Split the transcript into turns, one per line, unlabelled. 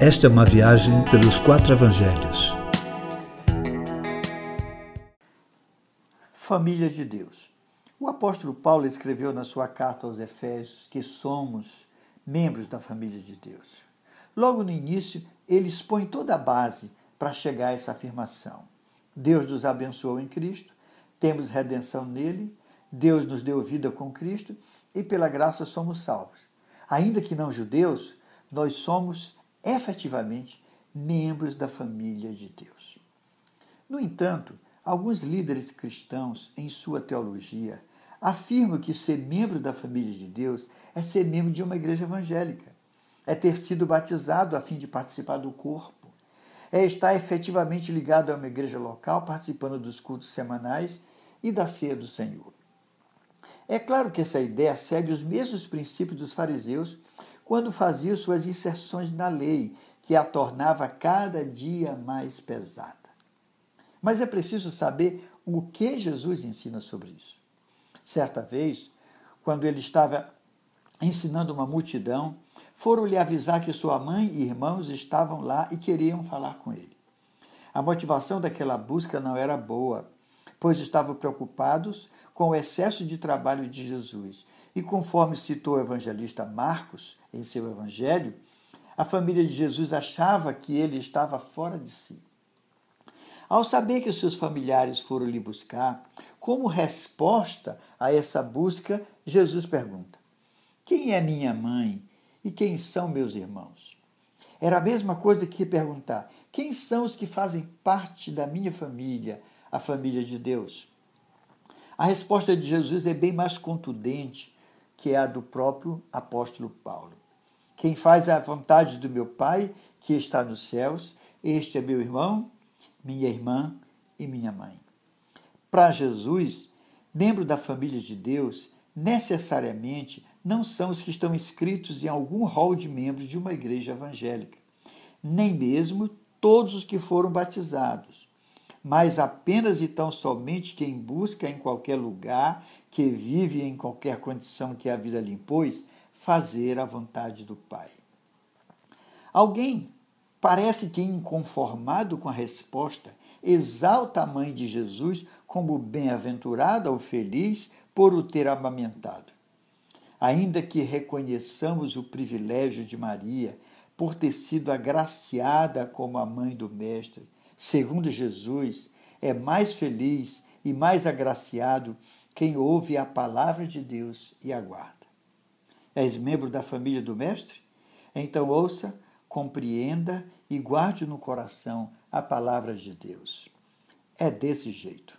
Esta é uma viagem pelos quatro evangelhos.
Família de Deus. O apóstolo Paulo escreveu na sua carta aos Efésios que somos membros da família de Deus. Logo no início, ele expõe toda a base para chegar a essa afirmação. Deus nos abençoou em Cristo, temos redenção nele, Deus nos deu vida com Cristo e pela graça somos salvos. Ainda que não judeus, nós somos efetivamente membros da família de Deus. No entanto, alguns líderes cristãos, em sua teologia, afirmam que ser membro da família de Deus é ser membro de uma igreja evangélica, é ter sido batizado a fim de participar do corpo, é estar efetivamente ligado a uma igreja local, participando dos cultos semanais e da ceia do Senhor. É claro que essa ideia segue os mesmos princípios dos fariseus quando fazia suas inserções na lei, que a tornava cada dia mais pesada. Mas é preciso saber o que Jesus ensina sobre isso. Certa vez, quando ele estava ensinando uma multidão, foram-lhe avisar que sua mãe e irmãos estavam lá e queriam falar com ele. A motivação daquela busca não era boa, pois estavam preocupados com o excesso de trabalho de Jesus. E conforme citou o evangelista Marcos em seu evangelho, a família de Jesus achava que ele estava fora de si. Ao saber que seus familiares foram lhe buscar, como resposta a essa busca, Jesus pergunta: Quem é minha mãe e quem são meus irmãos? Era a mesma coisa que perguntar: Quem são os que fazem parte da minha família, a família de Deus? A resposta de Jesus é bem mais contundente que a do próprio apóstolo Paulo. Quem faz a vontade do meu Pai, que está nos céus, este é meu irmão, minha irmã e minha mãe. Para Jesus, membro da família de Deus, necessariamente não são os que estão inscritos em algum rol de membros de uma igreja evangélica, nem mesmo todos os que foram batizados, mas apenas e tão somente quem busca em qualquer lugar, que vive em qualquer condição que a vida lhe impôs, fazer a vontade do Pai. Alguém parece que inconformado com a resposta, exalta a mãe de Jesus como bem-aventurada ou feliz por o ter amamentado. Ainda que reconheçamos o privilégio de Maria por ter sido agraciada como a mãe do Mestre, segundo Jesus, é mais feliz e mais agraciado quem ouve a palavra de Deus e aguarda. És membro da família do Mestre? Então ouça, compreenda e guarde no coração a palavra de Deus. É desse jeito.